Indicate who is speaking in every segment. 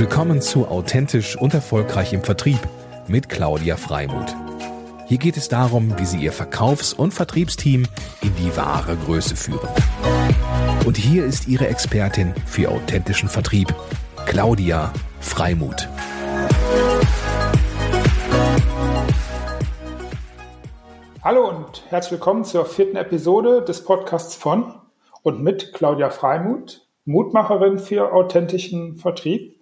Speaker 1: Willkommen zu Authentisch und Erfolgreich im Vertrieb mit Claudia Freimuth. Hier geht es darum, wie Sie Ihr Verkaufs- und Vertriebsteam in die wahre Größe führen. Und hier ist Ihre Expertin für authentischen Vertrieb, Claudia Freimuth.
Speaker 2: Hallo und herzlich willkommen zur vierten Episode des Podcasts von und mit Claudia Freimuth, Mutmacherin für authentischen Vertrieb.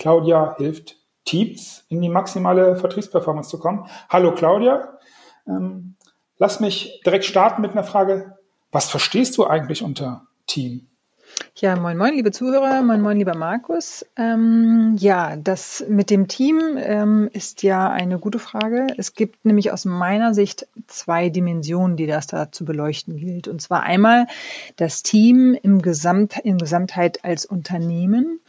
Speaker 2: Claudia hilft Teams in die maximale Vertriebsperformance zu kommen. Hallo Claudia, ähm, lass mich direkt starten mit einer Frage. Was verstehst du eigentlich unter Team?
Speaker 3: Ja, moin, moin, liebe Zuhörer, moin, moin, lieber Markus. Ähm, ja, das mit dem Team ähm, ist ja eine gute Frage. Es gibt nämlich aus meiner Sicht zwei Dimensionen, die das da zu beleuchten gilt. Und zwar einmal das Team im Gesamt, in Gesamtheit als Unternehmen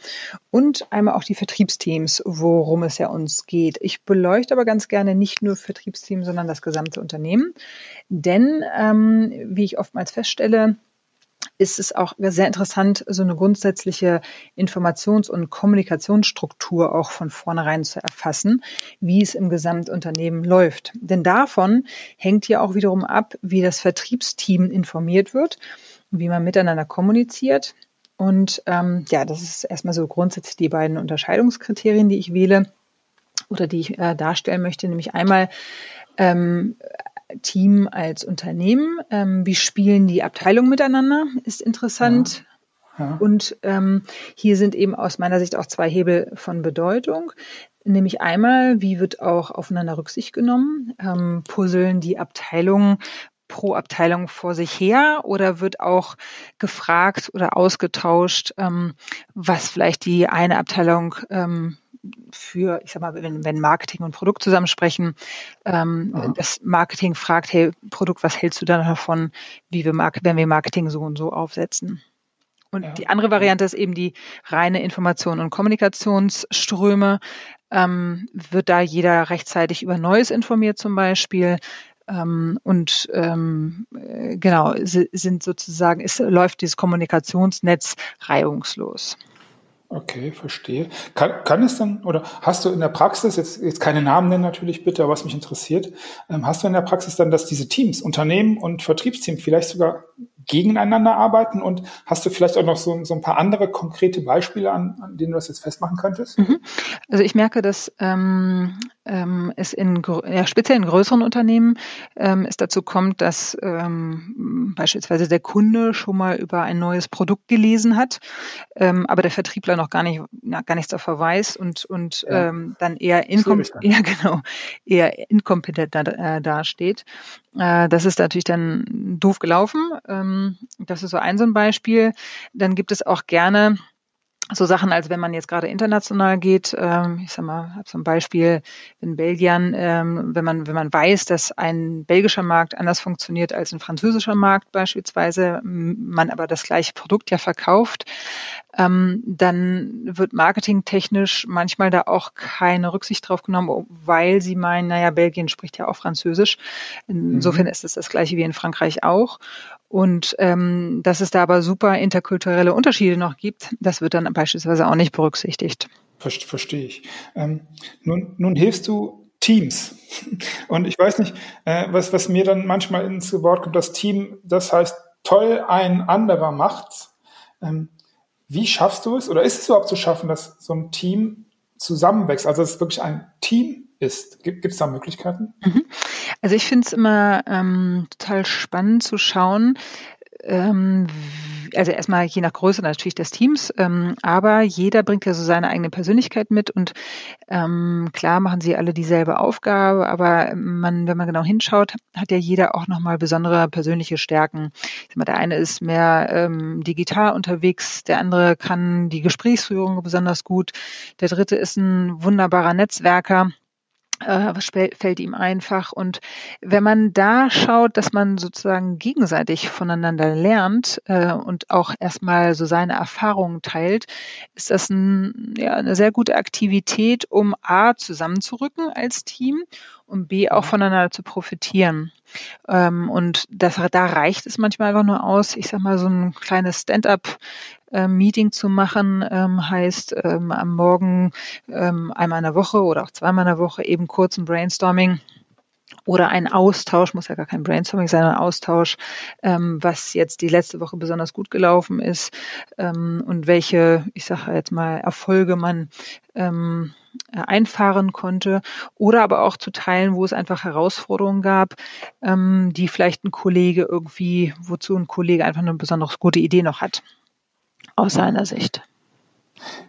Speaker 3: und einmal auch die Vertriebsteams, worum es ja uns geht. Ich beleuchte aber ganz gerne nicht nur Vertriebsteam, sondern das gesamte Unternehmen. Denn, ähm, wie ich oftmals feststelle, ist es auch sehr interessant, so eine grundsätzliche Informations- und Kommunikationsstruktur auch von vornherein zu erfassen, wie es im Gesamtunternehmen läuft. Denn davon hängt ja auch wiederum ab, wie das Vertriebsteam informiert wird, wie man miteinander kommuniziert. Und ähm, ja, das ist erstmal so grundsätzlich die beiden Unterscheidungskriterien, die ich wähle oder die ich äh, darstellen möchte, nämlich einmal ähm, Team als Unternehmen. Ähm, wie spielen die Abteilungen miteinander? Ist interessant. Ja. Ja. Und ähm, hier sind eben aus meiner Sicht auch zwei Hebel von Bedeutung. Nämlich einmal, wie wird auch aufeinander Rücksicht genommen? Ähm, puzzeln die Abteilungen pro Abteilung vor sich her oder wird auch gefragt oder ausgetauscht, ähm, was vielleicht die eine Abteilung ähm, für, ich sag mal, wenn, wenn Marketing und Produkt zusammensprechen, ähm, das Marketing fragt, hey, Produkt, was hältst du dann davon, wie wir, wenn wir Marketing so und so aufsetzen? Und ja. die andere Variante ist eben die reine Information- und Kommunikationsströme. Ähm, wird da jeder rechtzeitig über Neues informiert zum Beispiel? Ähm, und ähm, äh, genau, sind sozusagen, es läuft dieses Kommunikationsnetz reibungslos.
Speaker 2: Okay, verstehe. Kann, kann es dann, oder hast du in der Praxis, jetzt, jetzt keine Namen nennen natürlich bitte, aber was mich interessiert, ähm, hast du in der Praxis dann, dass diese Teams, Unternehmen und Vertriebsteam vielleicht sogar gegeneinander arbeiten und hast du vielleicht auch noch so, so ein paar andere konkrete Beispiele, an, an denen du das jetzt festmachen könntest? Mhm.
Speaker 3: Also ich merke, dass ähm, ähm, es in ja, speziell in größeren Unternehmen ähm, es dazu kommt, dass ähm, beispielsweise der Kunde schon mal über ein neues Produkt gelesen hat, ähm, aber der Vertriebler noch gar nicht na, gar nichts davon weiß und und ja. ähm, dann eher, inkom ja, genau, eher inkompetent da, äh, dasteht. Äh, das ist natürlich dann doof gelaufen. Ähm, das ist so ein so ein Beispiel. Dann gibt es auch gerne so Sachen, als wenn man jetzt gerade international geht, ähm, ich sag mal, habe ein Beispiel in Belgien, ähm, wenn man wenn man weiß, dass ein belgischer Markt anders funktioniert als ein französischer Markt beispielsweise, man aber das gleiche Produkt ja verkauft, ähm, dann wird marketingtechnisch manchmal da auch keine Rücksicht drauf genommen, weil sie meinen, naja, Belgien spricht ja auch Französisch. Insofern mhm. ist es das gleiche wie in Frankreich auch. Und ähm, dass es da aber super interkulturelle Unterschiede noch gibt, das wird dann beispielsweise auch nicht berücksichtigt.
Speaker 2: Verstehe ich. Ähm, nun, nun hilfst du Teams. Und ich weiß nicht, äh, was, was mir dann manchmal ins Wort kommt, das Team, das heißt, toll, ein anderer macht's. Ähm, wie schaffst du es oder ist es überhaupt zu schaffen, dass so ein Team zusammenwächst, also dass es wirklich ein Team ist? Gibt es da Möglichkeiten? Mhm.
Speaker 3: Also ich finde es immer ähm, total spannend zu schauen, ähm, also erstmal je nach Größe natürlich des Teams, ähm, aber jeder bringt ja so seine eigene Persönlichkeit mit und ähm, klar machen sie alle dieselbe Aufgabe, aber man, wenn man genau hinschaut, hat ja jeder auch nochmal besondere persönliche Stärken. Mal, der eine ist mehr ähm, digital unterwegs, der andere kann die Gesprächsführung besonders gut, der dritte ist ein wunderbarer Netzwerker was fällt ihm einfach. Und wenn man da schaut, dass man sozusagen gegenseitig voneinander lernt äh, und auch erstmal so seine Erfahrungen teilt, ist das ein, ja, eine sehr gute Aktivität, um A zusammenzurücken als Team und B auch voneinander zu profitieren. Ähm, und das, da reicht es manchmal einfach nur aus, ich sag mal, so ein kleines Stand-up äh, Meeting zu machen, ähm, heißt ähm, am Morgen ähm, einmal in der Woche oder auch zweimal in der Woche eben kurz ein Brainstorming oder ein Austausch, muss ja gar kein Brainstorming sein, ein Austausch, ähm, was jetzt die letzte Woche besonders gut gelaufen ist ähm, und welche, ich sage jetzt mal, Erfolge man ähm, einfahren konnte oder aber auch zu Teilen, wo es einfach Herausforderungen gab, ähm, die vielleicht ein Kollege irgendwie, wozu ein Kollege einfach eine besonders gute Idee noch hat, aus seiner Sicht.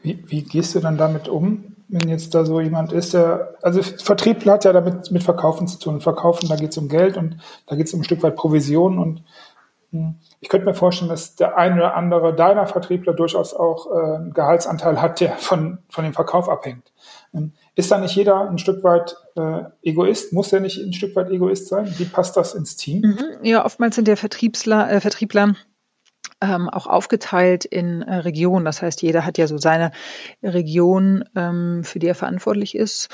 Speaker 2: Wie, wie gehst du dann damit um, wenn jetzt da so jemand ist, der, also Vertrieb hat ja damit mit Verkaufen zu tun. Verkaufen, da geht es um Geld und da geht es um ein Stück weit Provision und hm, ich könnte mir vorstellen, dass der eine oder andere deiner Vertriebler durchaus auch äh, einen Gehaltsanteil hat, der von, von dem Verkauf abhängt. Ähm, ist da nicht jeder ein Stück weit äh, Egoist? Muss er nicht ein Stück weit Egoist sein? Wie passt das ins Team?
Speaker 3: Mhm, ja, oftmals sind der Vertriebsler, äh, Vertriebler ähm, auch aufgeteilt in äh, Regionen. Das heißt, jeder hat ja so seine Region, ähm, für die er verantwortlich ist.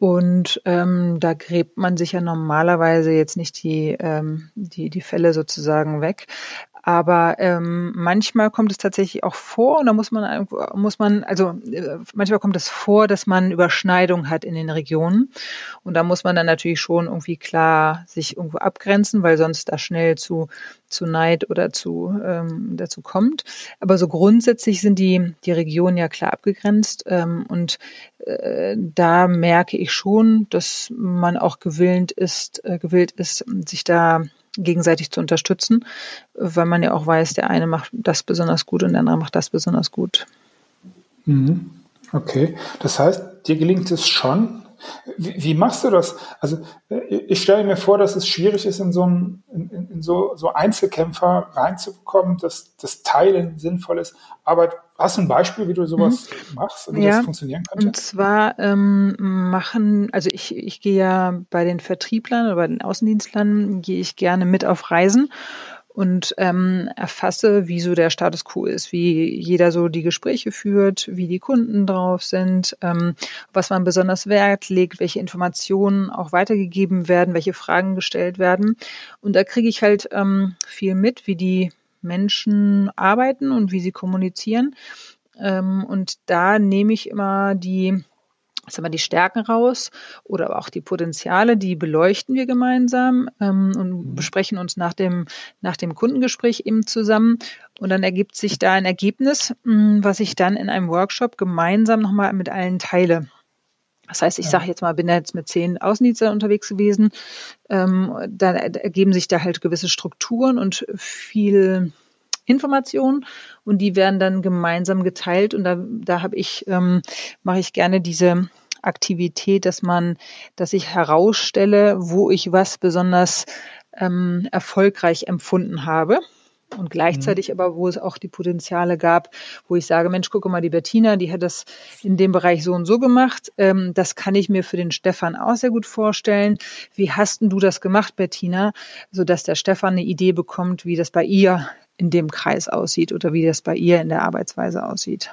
Speaker 3: Und ähm, da gräbt man sich ja normalerweise jetzt nicht die, ähm, die, die Fälle sozusagen weg. Aber ähm, manchmal kommt es tatsächlich auch vor und da muss man muss man also äh, manchmal kommt es vor, dass man Überschneidung hat in den Regionen und da muss man dann natürlich schon irgendwie klar sich irgendwo abgrenzen, weil sonst da schnell zu zu Neid oder zu ähm, dazu kommt. Aber so grundsätzlich sind die die Regionen ja klar abgegrenzt ähm, und äh, da merke ich schon, dass man auch gewillt ist äh, gewillt ist, sich da gegenseitig zu unterstützen, weil man ja auch weiß, der eine macht das besonders gut und der andere macht das besonders gut.
Speaker 2: Mhm. Okay, das heißt, dir gelingt es schon, wie, wie, machst du das? Also äh, ich stelle mir vor, dass es schwierig ist, in so, ein, in, in so, so Einzelkämpfer reinzubekommen, dass das Teilen sinnvoll ist. Aber hast du ein Beispiel, wie du sowas mhm. machst, wie
Speaker 3: ja, das funktionieren könnte? Und zwar ähm, machen, also ich, ich gehe ja bei den Vertrieblern oder bei den Außendienstlern, gehe ich gerne mit auf Reisen und ähm, erfasse, wie so der Status quo ist, wie jeder so die Gespräche führt, wie die Kunden drauf sind, ähm, was man besonders Wert legt, welche Informationen auch weitergegeben werden, welche Fragen gestellt werden. Und da kriege ich halt ähm, viel mit, wie die Menschen arbeiten und wie sie kommunizieren. Ähm, und da nehme ich immer die sagen wir, die Stärken raus oder auch die Potenziale, die beleuchten wir gemeinsam ähm, und mhm. besprechen uns nach dem, nach dem Kundengespräch eben zusammen. Und dann ergibt sich da ein Ergebnis, mh, hm, was ich dann in einem Workshop gemeinsam nochmal mit allen teile. Das heißt, ich ja. sage jetzt mal, bin jetzt mit zehn Außendienstern unterwegs gewesen. Ähm, dann ergeben sich da halt gewisse Strukturen und viel Informationen und die werden dann gemeinsam geteilt und da, da habe ich, ähm, mache ich gerne diese Aktivität, dass man, dass ich herausstelle, wo ich was besonders ähm, erfolgreich empfunden habe. Und gleichzeitig mhm. aber, wo es auch die Potenziale gab, wo ich sage, Mensch, gucke mal, die Bettina, die hat das in dem Bereich so und so gemacht. Ähm, das kann ich mir für den Stefan auch sehr gut vorstellen. Wie hast denn du das gemacht, Bettina, sodass der Stefan eine Idee bekommt, wie das bei ihr in dem Kreis aussieht oder wie das bei ihr in der Arbeitsweise aussieht.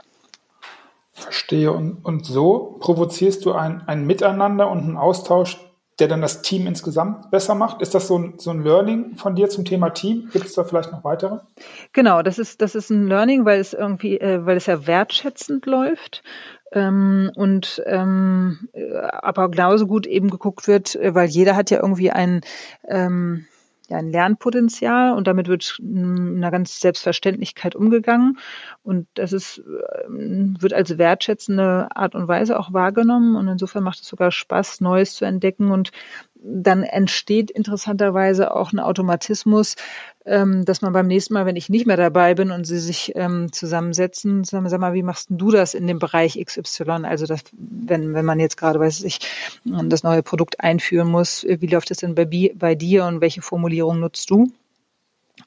Speaker 2: Verstehe. Und, und so provozierst du ein, ein Miteinander und einen Austausch, der dann das Team insgesamt besser macht? Ist das so ein, so ein Learning von dir zum Thema Team? Gibt es da vielleicht noch weitere?
Speaker 3: Genau, das ist, das ist ein Learning, weil es irgendwie, äh, weil es ja wertschätzend läuft. Ähm, und ähm, aber genauso gut eben geguckt wird, äh, weil jeder hat ja irgendwie ein ähm, ja, ein Lernpotenzial und damit wird in einer ganz Selbstverständlichkeit umgegangen. Und das ist, ähm, wird als wertschätzende Art und Weise auch wahrgenommen. Und insofern macht es sogar Spaß, Neues zu entdecken. Und dann entsteht interessanterweise auch ein Automatismus, dass man beim nächsten Mal, wenn ich nicht mehr dabei bin und sie sich ähm, zusammensetzen, sagen, sag mal, wie machst du das in dem Bereich XY? Also das, wenn, wenn man jetzt gerade, weiß ich, das neue Produkt einführen muss, wie läuft es denn bei, bei dir und welche Formulierung nutzt du?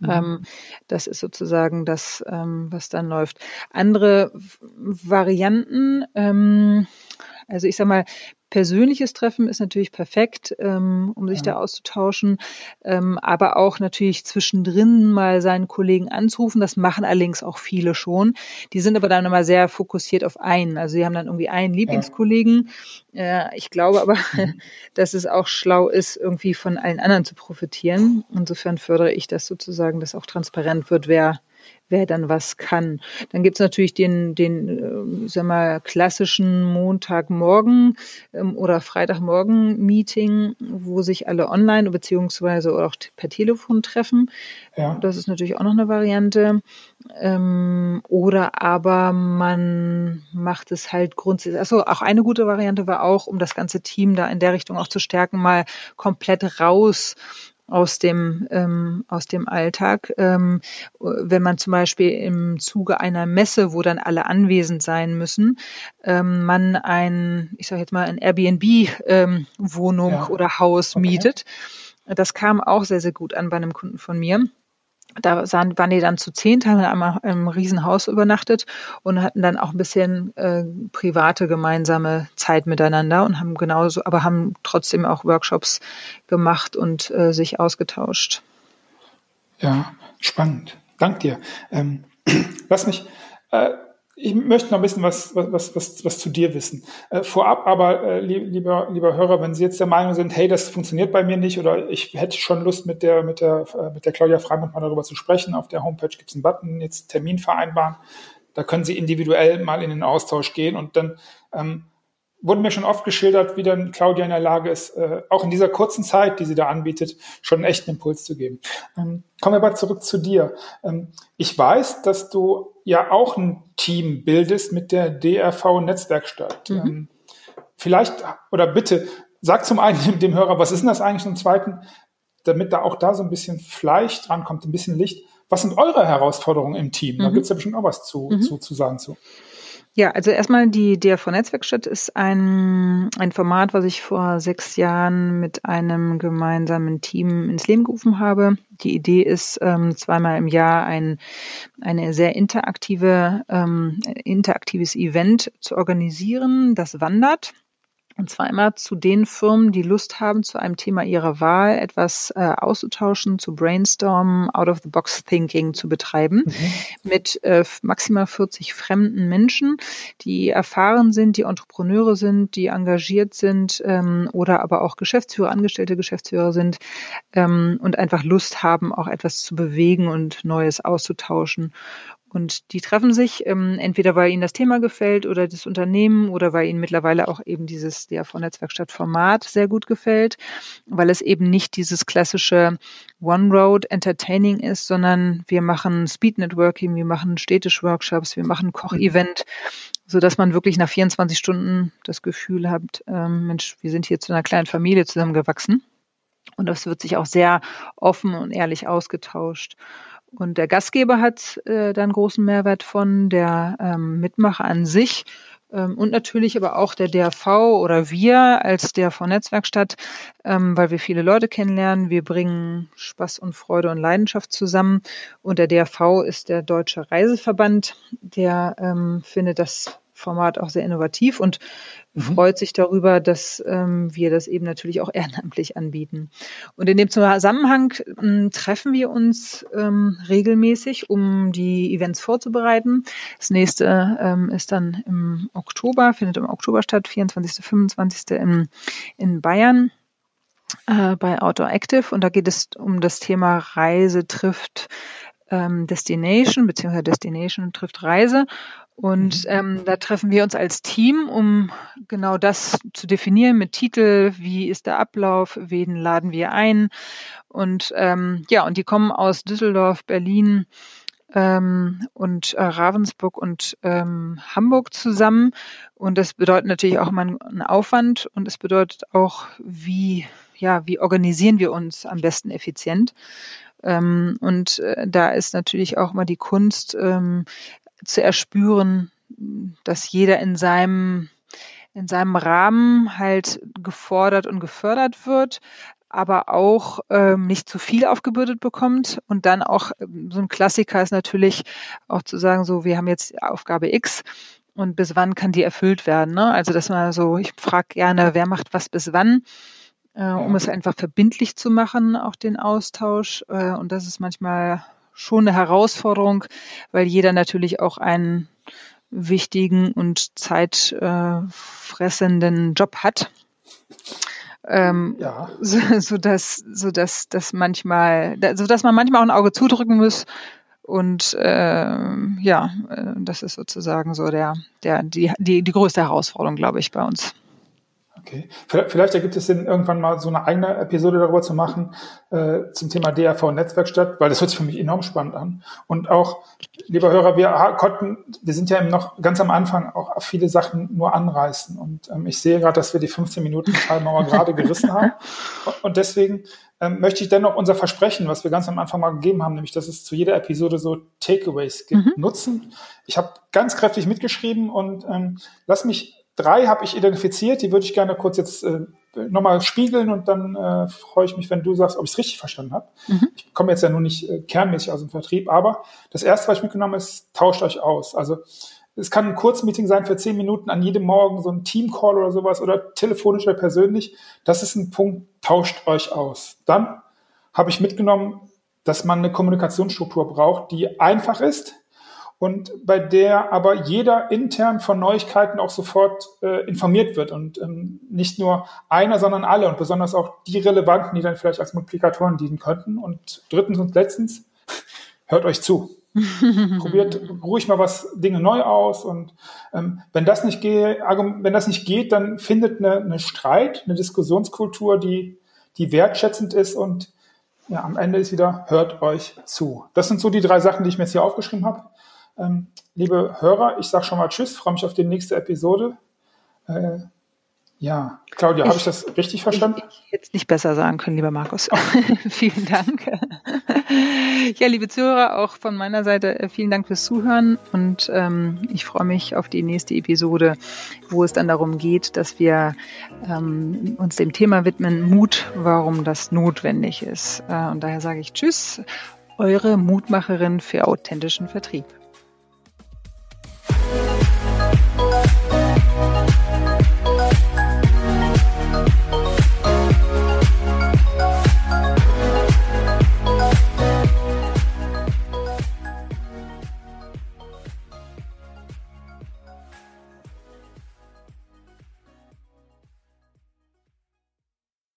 Speaker 3: Mhm. Ähm, das ist sozusagen das, ähm, was dann läuft. Andere Varianten, ähm, also ich sag mal, persönliches Treffen ist natürlich perfekt, ähm, um sich ja. da auszutauschen, ähm, aber auch natürlich zwischendrin mal seinen Kollegen anzurufen. Das machen allerdings auch viele schon. Die sind aber dann immer sehr fokussiert auf einen. Also sie haben dann irgendwie einen Lieblingskollegen. Ja. Äh, ich glaube aber, mhm. dass es auch schlau ist, irgendwie von allen anderen zu profitieren. Insofern fördere ich das sozusagen, dass auch transparent wird, wer wer dann was kann. Dann gibt's natürlich den, den äh, sag mal, klassischen Montagmorgen ähm, oder Freitagmorgen-Meeting, wo sich alle online beziehungsweise auch per Telefon treffen. Ja. Das ist natürlich auch noch eine Variante. Ähm, oder aber man macht es halt grundsätzlich. Also auch eine gute Variante war auch, um das ganze Team da in der Richtung auch zu stärken, mal komplett raus aus dem, ähm, aus dem Alltag. Ähm, wenn man zum Beispiel im Zuge einer Messe, wo dann alle anwesend sein müssen, ähm, man ein, ich sage jetzt mal, ein Airbnb-Wohnung ähm, ja. oder Haus okay. mietet. Das kam auch sehr, sehr gut an bei einem Kunden von mir da waren die dann zu zehn, haben einmal im Riesenhaus übernachtet und hatten dann auch ein bisschen äh, private gemeinsame Zeit miteinander und haben genauso, aber haben trotzdem auch Workshops gemacht und äh, sich ausgetauscht.
Speaker 2: Ja, spannend. Dank dir. Ähm, lass mich äh, ich möchte noch ein bisschen was, was, was, was zu dir wissen. Äh, vorab aber, äh, lieber, lieber Hörer, wenn Sie jetzt der Meinung sind, hey, das funktioniert bei mir nicht oder ich hätte schon Lust mit der, mit der, äh, mit der Claudia Freimann mal darüber zu sprechen. Auf der Homepage gibt es einen Button, jetzt Termin vereinbaren. Da können Sie individuell mal in den Austausch gehen und dann ähm, wurde mir schon oft geschildert, wie dann Claudia in der Lage ist, äh, auch in dieser kurzen Zeit, die sie da anbietet, schon einen echten Impuls zu geben. Ähm, kommen wir aber zurück zu dir. Ähm, ich weiß, dass du ja auch ein Team bildest mit der DRV Netzwerkstatt. Mhm. Ähm, vielleicht oder bitte sag zum einen dem Hörer, was ist denn das eigentlich? Zum zweiten, damit da auch da so ein bisschen Fleisch dran kommt, ein bisschen Licht. Was sind eure Herausforderungen im Team? Mhm. Da gibt's ja bestimmt auch was zu, mhm. zu, zu sagen zu.
Speaker 3: Ja, also erstmal die DRV Netzwerkstatt ist ein, ein Format, was ich vor sechs Jahren mit einem gemeinsamen Team ins Leben gerufen habe. Die Idee ist, ähm, zweimal im Jahr ein eine sehr interaktive, ähm, interaktives Event zu organisieren, das wandert. Und zwar immer zu den Firmen, die Lust haben, zu einem Thema ihrer Wahl etwas äh, auszutauschen, zu brainstormen, out-of-the-box-thinking zu betreiben, mhm. mit äh, maximal 40 fremden Menschen, die erfahren sind, die Entrepreneure sind, die engagiert sind ähm, oder aber auch Geschäftsführer, angestellte Geschäftsführer sind ähm, und einfach Lust haben, auch etwas zu bewegen und Neues auszutauschen. Und die treffen sich ähm, entweder, weil ihnen das Thema gefällt oder das Unternehmen oder weil ihnen mittlerweile auch eben dieses DRV-Netzwerkstatt-Format sehr gut gefällt, weil es eben nicht dieses klassische One-Road Entertaining ist, sondern wir machen Speed-Networking, wir machen Städtisch-Workshops, wir machen Koch-Event, so dass man wirklich nach 24 Stunden das Gefühl hat, ähm, Mensch, wir sind hier zu einer kleinen Familie zusammengewachsen. Und das wird sich auch sehr offen und ehrlich ausgetauscht. Und der Gastgeber hat äh, da einen großen Mehrwert von, der ähm, Mitmacher an sich ähm, und natürlich aber auch der DRV oder wir als DRV Netzwerkstatt, ähm, weil wir viele Leute kennenlernen. Wir bringen Spaß und Freude und Leidenschaft zusammen. Und der DRV ist der Deutsche Reiseverband, der ähm, findet das Format auch sehr innovativ und mhm. freut sich darüber, dass ähm, wir das eben natürlich auch ehrenamtlich anbieten. Und in dem Zusammenhang ähm, treffen wir uns ähm, regelmäßig, um die Events vorzubereiten. Das nächste ähm, ist dann im Oktober, findet im Oktober statt, 24., 25. in, in Bayern äh, bei Outdoor Active. Und da geht es um das Thema Reise trifft ähm, Destination, beziehungsweise Destination trifft Reise. Und mhm. ähm, da treffen wir uns als Team, um genau das zu definieren mit Titel, wie ist der Ablauf, wen laden wir ein. Und ähm, ja, und die kommen aus Düsseldorf, Berlin ähm, und äh, Ravensburg und ähm, Hamburg zusammen. Und das bedeutet natürlich auch immer einen Aufwand und es bedeutet auch, wie, ja, wie organisieren wir uns am besten effizient. Ähm, und äh, da ist natürlich auch mal die Kunst, ähm, zu erspüren, dass jeder in seinem in seinem Rahmen halt gefordert und gefördert wird, aber auch ähm, nicht zu viel aufgebürdet bekommt. Und dann auch ähm, so ein Klassiker ist natürlich auch zu sagen, so, wir haben jetzt Aufgabe X und bis wann kann die erfüllt werden. Ne? Also dass man so, ich frage gerne, wer macht was bis wann, äh, um es einfach verbindlich zu machen, auch den Austausch. Äh, und das ist manchmal schon eine Herausforderung, weil jeder natürlich auch einen wichtigen und zeitfressenden Job hat. Ähm, ja. so, so dass so dass das manchmal so dass man manchmal auch ein Auge zudrücken muss Und äh, ja, äh, das ist sozusagen so der, der, die, die, die größte Herausforderung, glaube ich, bei uns.
Speaker 2: Okay. Vielleicht ergibt es Sinn, irgendwann mal so eine eigene Episode darüber zu machen, äh, zum Thema DRV Netzwerkstatt, weil das hört sich für mich enorm spannend an. Und auch, lieber Hörer, wir konnten, wir sind ja eben noch ganz am Anfang auch viele Sachen nur anreißen. Und ähm, ich sehe gerade, dass wir die 15 Minuten Schallmauer gerade gerissen haben. Und deswegen ähm, möchte ich dennoch unser Versprechen, was wir ganz am Anfang mal gegeben haben, nämlich, dass es zu jeder Episode so Takeaways gibt, mhm. nutzen. Ich habe ganz kräftig mitgeschrieben und ähm, lass mich Drei habe ich identifiziert, die würde ich gerne kurz jetzt äh, nochmal spiegeln und dann äh, freue ich mich, wenn du sagst, ob ich es richtig verstanden habe. Mhm. Ich komme jetzt ja nur nicht äh, kernmäßig aus dem Vertrieb, aber das erste, was ich mitgenommen habe, ist, tauscht euch aus. Also es kann ein Kurzmeeting sein für zehn Minuten an jedem Morgen, so ein Teamcall oder sowas oder telefonisch oder persönlich. Das ist ein Punkt, tauscht euch aus. Dann habe ich mitgenommen, dass man eine Kommunikationsstruktur braucht, die einfach ist, und bei der aber jeder intern von Neuigkeiten auch sofort äh, informiert wird und ähm, nicht nur einer, sondern alle und besonders auch die relevanten, die dann vielleicht als Multiplikatoren dienen könnten. Und drittens und letztens, hört euch zu. Probiert ruhig mal was Dinge neu aus und ähm, wenn das nicht geht, wenn das nicht geht, dann findet eine, eine Streit, eine Diskussionskultur, die die wertschätzend ist und ja, am Ende ist wieder hört euch zu. Das sind so die drei Sachen, die ich mir jetzt hier aufgeschrieben habe. Ähm, liebe Hörer, ich sage schon mal Tschüss, freue mich auf die nächste Episode. Äh, ja, Claudia, habe ich das richtig verstanden?
Speaker 3: Ich, ich hätte es nicht besser sagen können, lieber Markus. vielen Dank. ja, liebe Zuhörer, auch von meiner Seite äh, vielen Dank fürs Zuhören und ähm, ich freue mich auf die nächste Episode, wo es dann darum geht, dass wir ähm, uns dem Thema widmen, Mut, warum das notwendig ist. Äh, und daher sage ich Tschüss, eure Mutmacherin für authentischen Vertrieb.